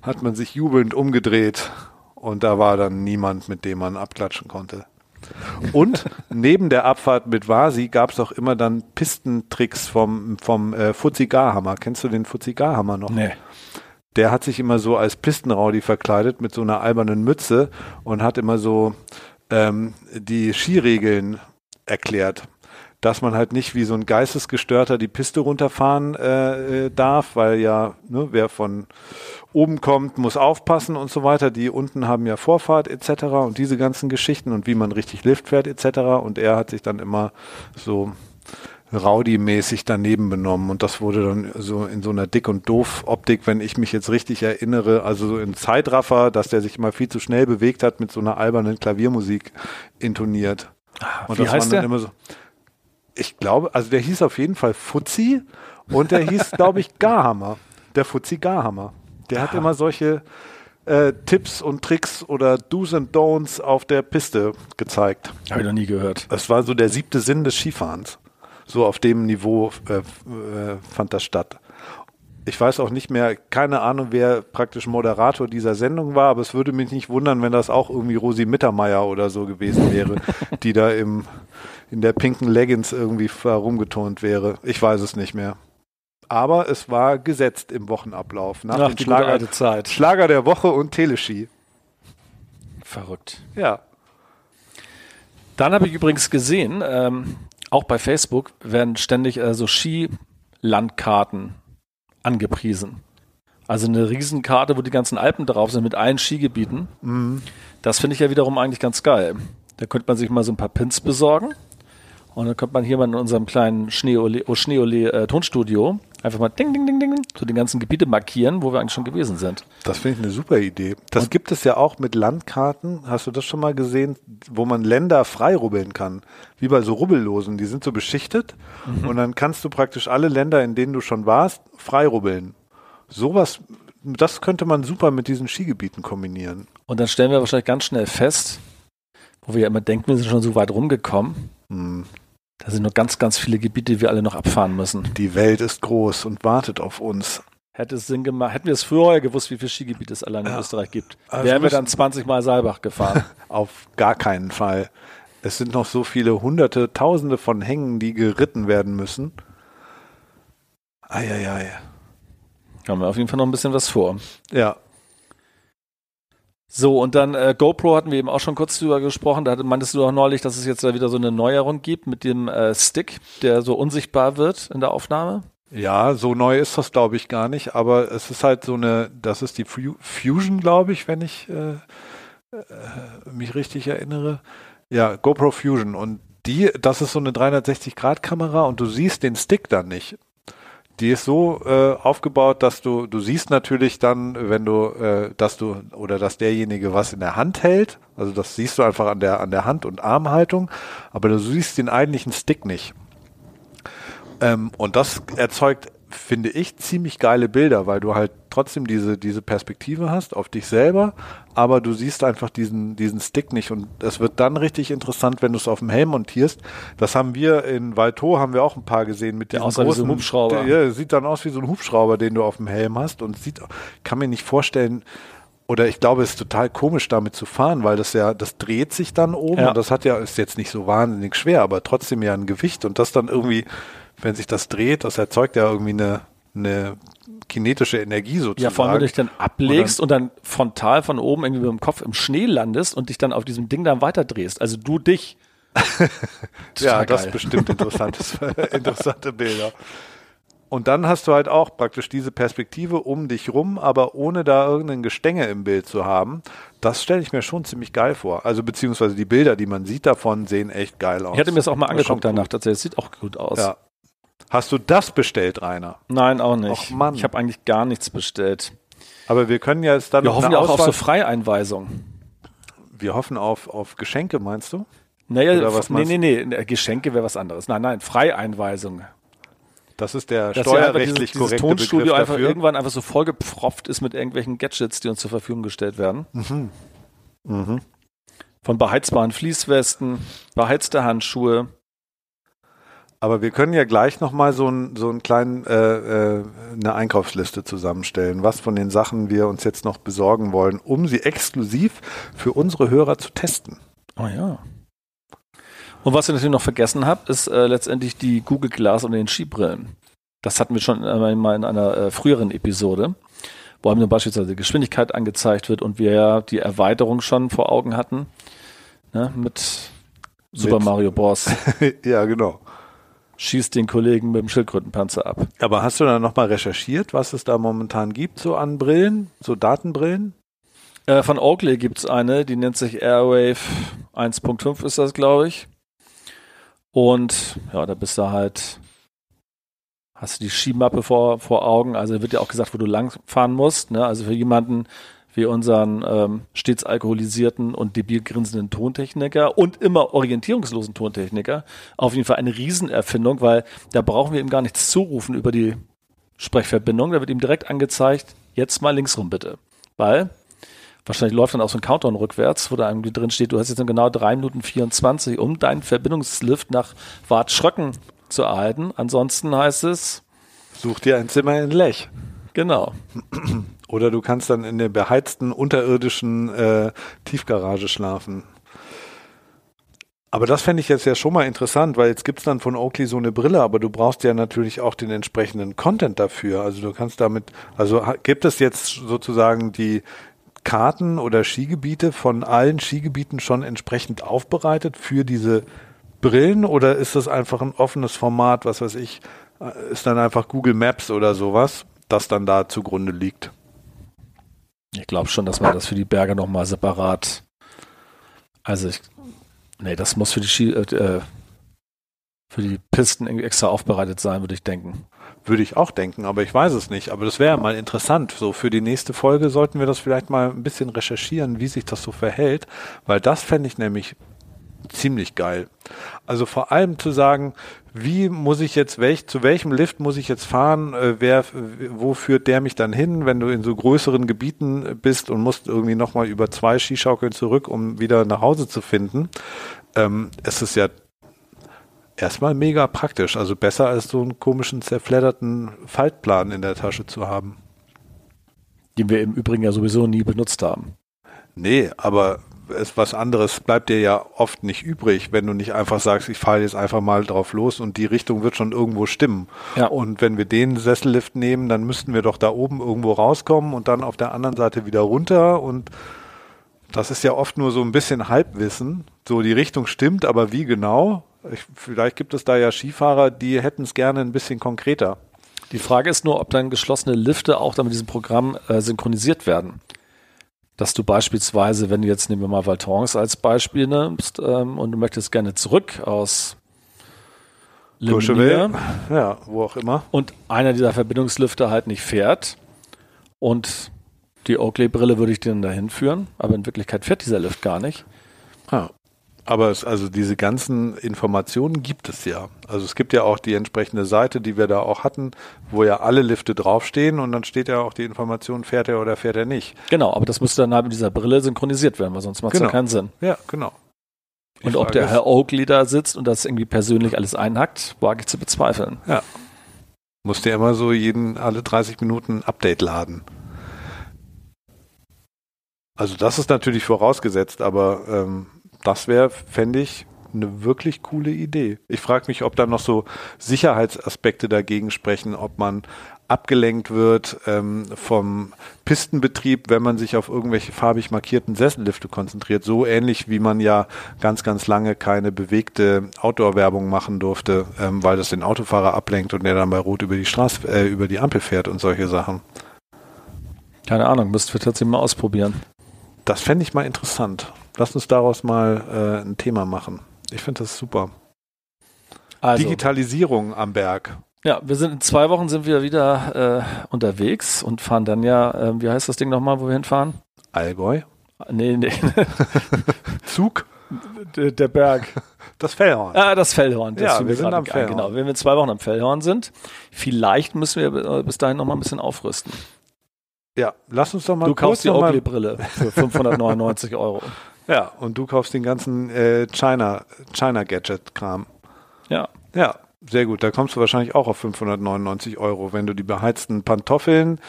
hat man sich jubelnd umgedreht. Und da war dann niemand, mit dem man abklatschen konnte. Und neben der Abfahrt mit Vasi gab es auch immer dann Pistentricks vom, vom äh, Fuzzi-Garhammer. Kennst du den Fuzzi-Garhammer noch? Nee. Der hat sich immer so als Pistenraudi verkleidet mit so einer albernen Mütze und hat immer so ähm, die Skiregeln erklärt. Dass man halt nicht wie so ein Geistesgestörter die Piste runterfahren äh, äh, darf, weil ja, ne, wer von oben kommt, muss aufpassen und so weiter. Die unten haben ja Vorfahrt etc. und diese ganzen Geschichten und wie man richtig Lift fährt etc. Und er hat sich dann immer so Rowdy-mäßig daneben benommen und das wurde dann so in so einer dick und doof Optik, wenn ich mich jetzt richtig erinnere, also so in Zeitraffer, dass der sich immer viel zu schnell bewegt hat mit so einer albernen Klaviermusik intoniert. Und wie das heißt der? immer so. Ich glaube, also der hieß auf jeden Fall Fuzzi und der hieß, glaube ich, Garhammer. Der Fuzzi Garhammer. Der hat immer solche äh, Tipps und Tricks oder Do's and Don'ts auf der Piste gezeigt. Habe ich noch nie gehört. Das war so der siebte Sinn des Skifahrens. So auf dem Niveau äh, äh, fand das statt. Ich weiß auch nicht mehr, keine Ahnung, wer praktisch Moderator dieser Sendung war, aber es würde mich nicht wundern, wenn das auch irgendwie Rosi Mittermeier oder so gewesen wäre, die da im, in der pinken Leggings irgendwie herumgeturnt wäre. Ich weiß es nicht mehr. Aber es war gesetzt im Wochenablauf. Nach Ach, dem Schlager. Schlager der Woche und Teleski. Verrückt. Ja. Dann habe ich übrigens gesehen, ähm, auch bei Facebook werden ständig äh, so Skilandkarten angepriesen. Also eine Riesenkarte, wo die ganzen Alpen drauf sind mit allen Skigebieten. Das finde ich ja wiederum eigentlich ganz geil. Da könnte man sich mal so ein paar Pins besorgen. Und dann könnte man hier mal in unserem kleinen Schneeole, oh, Schneeole äh, Tonstudio einfach mal ding, ding, ding, ding, so die ganzen Gebiete markieren, wo wir eigentlich schon gewesen sind. Das finde ich eine super Idee. Das gibt es ja auch mit Landkarten. Hast du das schon mal gesehen, wo man Länder frei rubbeln kann? Wie bei so Rubbellosen. Die sind so beschichtet und dann kannst du praktisch alle Länder, in denen du schon warst, frei rubbeln. Sowas, das könnte man super mit diesen Skigebieten kombinieren. Und dann stellen wir wahrscheinlich ganz schnell fest, wo wir ja immer denken, wir sind schon so weit rumgekommen. Hm. Da sind noch ganz, ganz viele Gebiete, die wir alle noch abfahren müssen. Die Welt ist groß und wartet auf uns. Hätte es Sinn gemacht, hätten wir es früher gewusst, wie viele Skigebiete es allein in Ja. Österreich gibt, Also wären wir dann 20 Mal Saalbach gefahren. Auf gar keinen Fall. Es sind noch so viele Hunderte, Tausende von Hängen, die geritten werden müssen. Eieiei. Haben wir auf jeden Fall noch ein bisschen was vor. Ja, So, und dann äh, GoPro hatten wir eben auch schon kurz drüber gesprochen. Da meintest du auch neulich, dass es jetzt da wieder so eine Neuerung gibt mit dem äh, Stick, der so unsichtbar wird in der Aufnahme. Ja, so neu ist das, glaube ich, gar nicht, aber es ist halt so eine, das ist die Fu- Fusion, glaube ich, wenn ich äh, äh, mich richtig erinnere. Ja, GoPro Fusion und die, das ist so eine 360-Grad-Kamera und du siehst den Stick dann nicht. Die ist so äh, aufgebaut, dass du, du siehst natürlich dann, wenn du, äh, dass du, oder dass derjenige was in der Hand hält, also das siehst du einfach an der, an der Hand- und Armhaltung, aber du siehst den eigentlichen Stick nicht. Ähm, und das erzeugt finde ich, ziemlich geile Bilder, weil du halt trotzdem diese, diese Perspektive hast auf dich selber, aber du siehst einfach diesen, diesen Stick nicht und es wird dann richtig interessant, wenn du es auf dem Helm montierst. Das haben wir in Valto, haben wir auch ein paar gesehen mit Der diesem aussah wie so ein großen Hubschrauber. Der, ja, sieht dann aus wie so ein Hubschrauber, den du auf dem Helm hast und sieht, kann mir nicht vorstellen, oder ich glaube, es ist total komisch, damit zu fahren, weil das ja, das dreht sich dann oben Ja. und das hat ja, ist jetzt nicht so wahnsinnig schwer, aber trotzdem ja ein Gewicht und das dann irgendwie, wenn sich das dreht, das erzeugt ja irgendwie eine, eine kinetische Energie sozusagen. Ja, vor allem, wenn du dich dann ablegst und dann, frontal von oben irgendwie mit dem Kopf im Schnee landest und dich dann auf diesem Ding dann weiterdrehst. Also du dich. Ja, Total das geil. ist bestimmt interessantes, interessante Bilder. Und dann hast du halt auch praktisch diese Perspektive um dich rum, aber ohne da irgendein Gestänge im Bild zu haben. Das stelle ich mir schon ziemlich geil vor. Also beziehungsweise die Bilder, die man sieht davon, sehen echt geil aus. Ich hatte mir das auch mal angeguckt danach. Tatsächlich, das sieht auch gut aus. Ja. Hast du das bestellt, Rainer? Nein, auch nicht. Och, Mann. Ich habe eigentlich gar nichts bestellt. Aber wir können ja jetzt dann Wir hoffen ja auch auf so Auswahl- Freieinweisung. Wir hoffen auf, auf Geschenke, meinst du? Naja, Oder was nee, meinst nee, nee, Geschenke wäre was anderes. Nein, nein, Freieinweisung. Das ist der Dass ja steuerrechtlich dieses, dieses korrekte Tonstudio Begriff einfach dafür. irgendwann einfach so vollgepfropft ist mit irgendwelchen Gadgets, die uns zur Verfügung gestellt werden. Mhm. Von beheizbaren Fließwesten, beheizte Handschuhe. Aber wir können ja gleich nochmal so, ein, so einen kleinen, äh, äh, eine Einkaufsliste zusammenstellen, was von den Sachen wir uns jetzt noch besorgen wollen, um sie exklusiv für unsere Hörer zu testen. Oh ja. Und was ich natürlich noch vergessen habe, ist äh, letztendlich die Google Glass und den Skibrillen. Das hatten wir schon äh, mal in einer äh, früheren Episode, wo einem beispielsweise die Geschwindigkeit angezeigt wird und wir ja die Erweiterung schon vor Augen hatten. Ne, mit Super Mit- Mario Bros. ja, genau. Schießt den Kollegen mit dem Schildkrötenpanzer ab. Aber hast du dann nochmal recherchiert, was es da momentan gibt, so an Brillen, so Datenbrillen? Äh, von Oakley gibt's eine, die nennt sich Airwave 1.5 ist das, glaube ich. Und ja, da bist du halt, hast du die Skimappe vor, vor Augen. Also wird ja auch gesagt, wo du langfahren musst. Ne? Also für jemanden wie unseren ähm, stets alkoholisierten und debil grinsenden Tontechniker und immer orientierungslosen Tontechniker auf jeden Fall eine Riesenerfindung, weil da brauchen wir ihm gar nichts zurufen über die Sprechverbindung. Da wird ihm direkt angezeigt, jetzt mal links rum bitte. Weil wahrscheinlich läuft dann auch so ein Countdown rückwärts, wo da irgendwie drin steht, du hast jetzt noch genau 3 Minuten 24, um deinen Verbindungslift nach Wart Schröcken zu erhalten. Ansonsten heißt es, Such dir ein Zimmer in Lech. genau. Oder du kannst dann in der beheizten unterirdischen äh, Tiefgarage schlafen. Aber das fände ich jetzt ja schon mal interessant, weil jetzt gibt's dann von Oakley so eine Brille, aber du brauchst ja natürlich auch den entsprechenden Content dafür. Also du kannst damit, also gibt es jetzt sozusagen die Karten oder Skigebiete von allen Skigebieten schon entsprechend aufbereitet für diese Brillen oder ist das einfach ein offenes Format, was weiß ich, äh, ist dann einfach Google Maps oder sowas, das dann da zugrunde liegt? Ich glaube schon, dass man das für die Berge nochmal separat, also ich, nee, das muss für die Ski, äh, äh, für die Pisten extra aufbereitet sein, würde ich denken. Würde ich auch denken, aber ich weiß es nicht. Aber das wäre ja mal interessant. So für die nächste Folge sollten wir das vielleicht mal ein bisschen recherchieren, wie sich das so verhält, weil das fände ich nämlich ziemlich geil. Also vor allem zu sagen, wie muss ich jetzt welch, zu welchem Lift muss ich jetzt fahren, äh, wer, wo führt der mich dann hin, wenn du in so größeren Gebieten bist und musst irgendwie nochmal über zwei Skischaukeln zurück, um wieder nach Hause zu finden. Ähm, es ist ja erstmal mega praktisch. Also besser als so einen komischen, zerfledderten Faltplan in der Tasche zu haben. Den wir im Übrigen ja sowieso nie benutzt haben. Nee, aber es, was anderes bleibt dir ja oft nicht übrig, wenn du nicht einfach sagst, ich fahre jetzt einfach mal drauf los und die Richtung wird schon irgendwo stimmen. Ja. Und wenn wir den Sessellift nehmen, dann müssten wir doch da oben irgendwo rauskommen und dann auf der anderen Seite wieder runter und das ist ja oft nur so ein bisschen Halbwissen. So, die Richtung stimmt, aber wie genau? Ich, vielleicht gibt es da ja Skifahrer, die hätten es gerne ein bisschen konkreter. Die Frage ist nur, ob dann geschlossene Lifte auch dann mit diesem Programm äh, synchronisiert werden. Dass du beispielsweise, wenn du jetzt nehmen wir mal Valtons als Beispiel nimmst ähm, und du möchtest gerne zurück aus Courchevel, ja, wo auch immer. und einer dieser Verbindungslifte halt nicht fährt und die Oakley-Brille würde ich dir dann dahin führen, aber in Wirklichkeit fährt dieser Lift gar nicht. Ja. Aber es, also diese ganzen Informationen gibt es ja. Also es gibt ja auch die entsprechende Seite, die wir da auch hatten, wo ja alle Lifte draufstehen und dann steht ja auch die Information, fährt er oder fährt er nicht. Genau, aber das müsste dann halt mit dieser Brille synchronisiert werden, weil sonst macht es Genau. ja keinen Sinn. Ja, genau. Die und ob der Herr Oakley da sitzt und das irgendwie persönlich alles einhackt, wage ich zu bezweifeln. Ja. Musste ja immer so jeden alle 30 Minuten ein Update laden. Also das ist natürlich vorausgesetzt, aber ähm, das wäre, fände ich, eine wirklich coole Idee. Ich frage mich, ob da noch so Sicherheitsaspekte dagegen sprechen, ob man abgelenkt wird ähm, vom Pistenbetrieb, wenn man sich auf irgendwelche farbig markierten Sessellifte konzentriert. So ähnlich wie man ja ganz, ganz lange keine bewegte Outdoor-Werbung machen durfte, ähm, weil das den Autofahrer ablenkt und der dann bei Rot über die Straße, äh, über die Ampel fährt und solche Sachen. Keine Ahnung, müssten wir tatsächlich mal ausprobieren. Das fände ich mal interessant. Lass uns daraus mal äh, ein Thema machen. Ich finde das super. Also, Digitalisierung am Berg. ja, wir sind in zwei Wochen sind wir wieder äh, unterwegs und fahren dann ja, äh, wie heißt das Ding nochmal, wo wir hinfahren? Allgäu. Nee, nee, Zug. der, der Berg. Das Fellhorn. Ah, das Fellhorn. Das Ja, wir sind am ein. Fellhorn. Genau, wenn wir in zwei Wochen am Fellhorn sind, vielleicht müssen wir äh, bis dahin nochmal ein bisschen aufrüsten. Ja, lass uns doch mal Du kaufst die Oakley-Brille für 599 Euro. Ja, und du kaufst den ganzen äh, China, China Gadget Kram. Ja, Ja, sehr gut. Da kommst du wahrscheinlich auch auf 599 Euro, wenn du die beheizten Pantoffeln,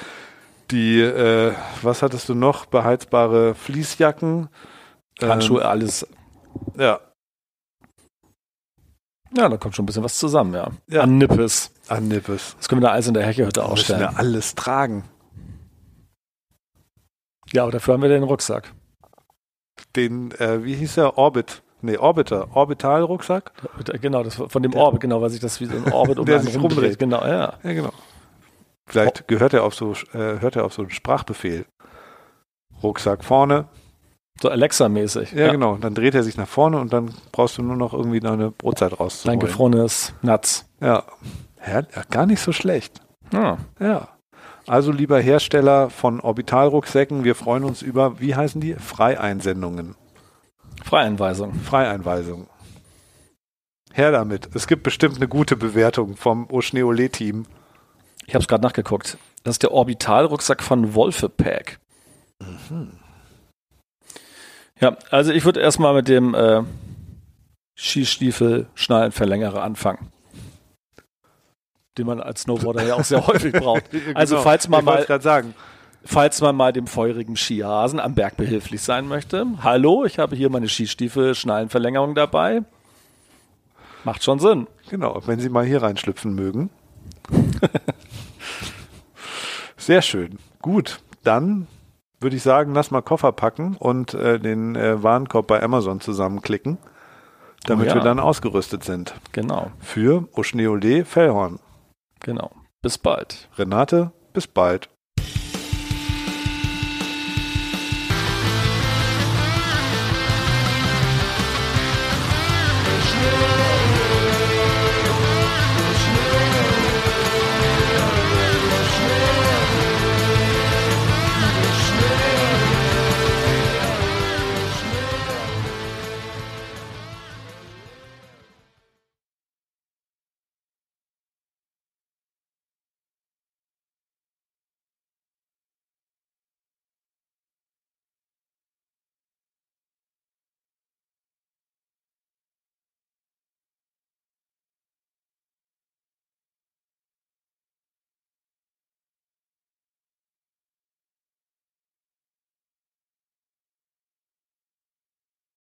die, äh, was hattest du noch? Beheizbare Fließjacken. Handschuhe, alles. Ähm, ja, Ja, da kommt schon ein bisschen was zusammen, ja. Ja. An Nippes. an Nippes. Das können wir da alles in der Hecke heute Müssen ausstellen. wir alles tragen. Ja, aber dafür haben wir den Rucksack. Den, äh, wie hieß der? Orbit. Nee, Orbiter. Orbital-Rucksack? Genau, das von dem Der- Orbit, genau, weil sich das wie so ein Orbit um Der sich rumdreht. rumdreht. Genau, ja. Ja, genau. Vielleicht gehört er auf so, äh, hört er auf so einen Sprachbefehl. Rucksack vorne. So Alexa-mäßig. Ja, genau. Dann dreht er sich nach vorne und dann brauchst du nur noch irgendwie deine Brotzeit Dein rauszuholen. gefrorenes Nuts. Ja. ja. Ja, gar nicht so schlecht. Ja. Ja. Also lieber Hersteller von Orbitalrucksäcken, wir freuen uns über, wie heißen die? Freieinsendungen. Freieinweisung. Freieinweisung. Her damit. Es gibt bestimmt eine gute Bewertung vom Oschneole-Team. Ich habe es gerade nachgeguckt. Das ist der Orbital-Rucksack von Wolfepack. Ja, also ich würde erstmal mit dem äh, Skistiefel-Schnallenverlängerer anfangen. Den man als Snowboarder ja auch sehr häufig braucht. Also falls man Genau. ich wollte mal, falls man mal dem feurigen Skihasen am Berg behilflich sein möchte. Hallo, ich habe hier meine Skistiefel-Schnallenverlängerung dabei. Macht schon Sinn. genau, wenn Sie mal hier reinschlüpfen mögen. Sehr schön. Gut, dann würde ich sagen, lass mal Koffer packen und äh, den äh, Warenkorb bei Amazon zusammenklicken, damit Oh ja. wir dann ausgerüstet sind. Genau, Für Oschneole Fellhorn. Genau. Bis bald. Renate, bis bald.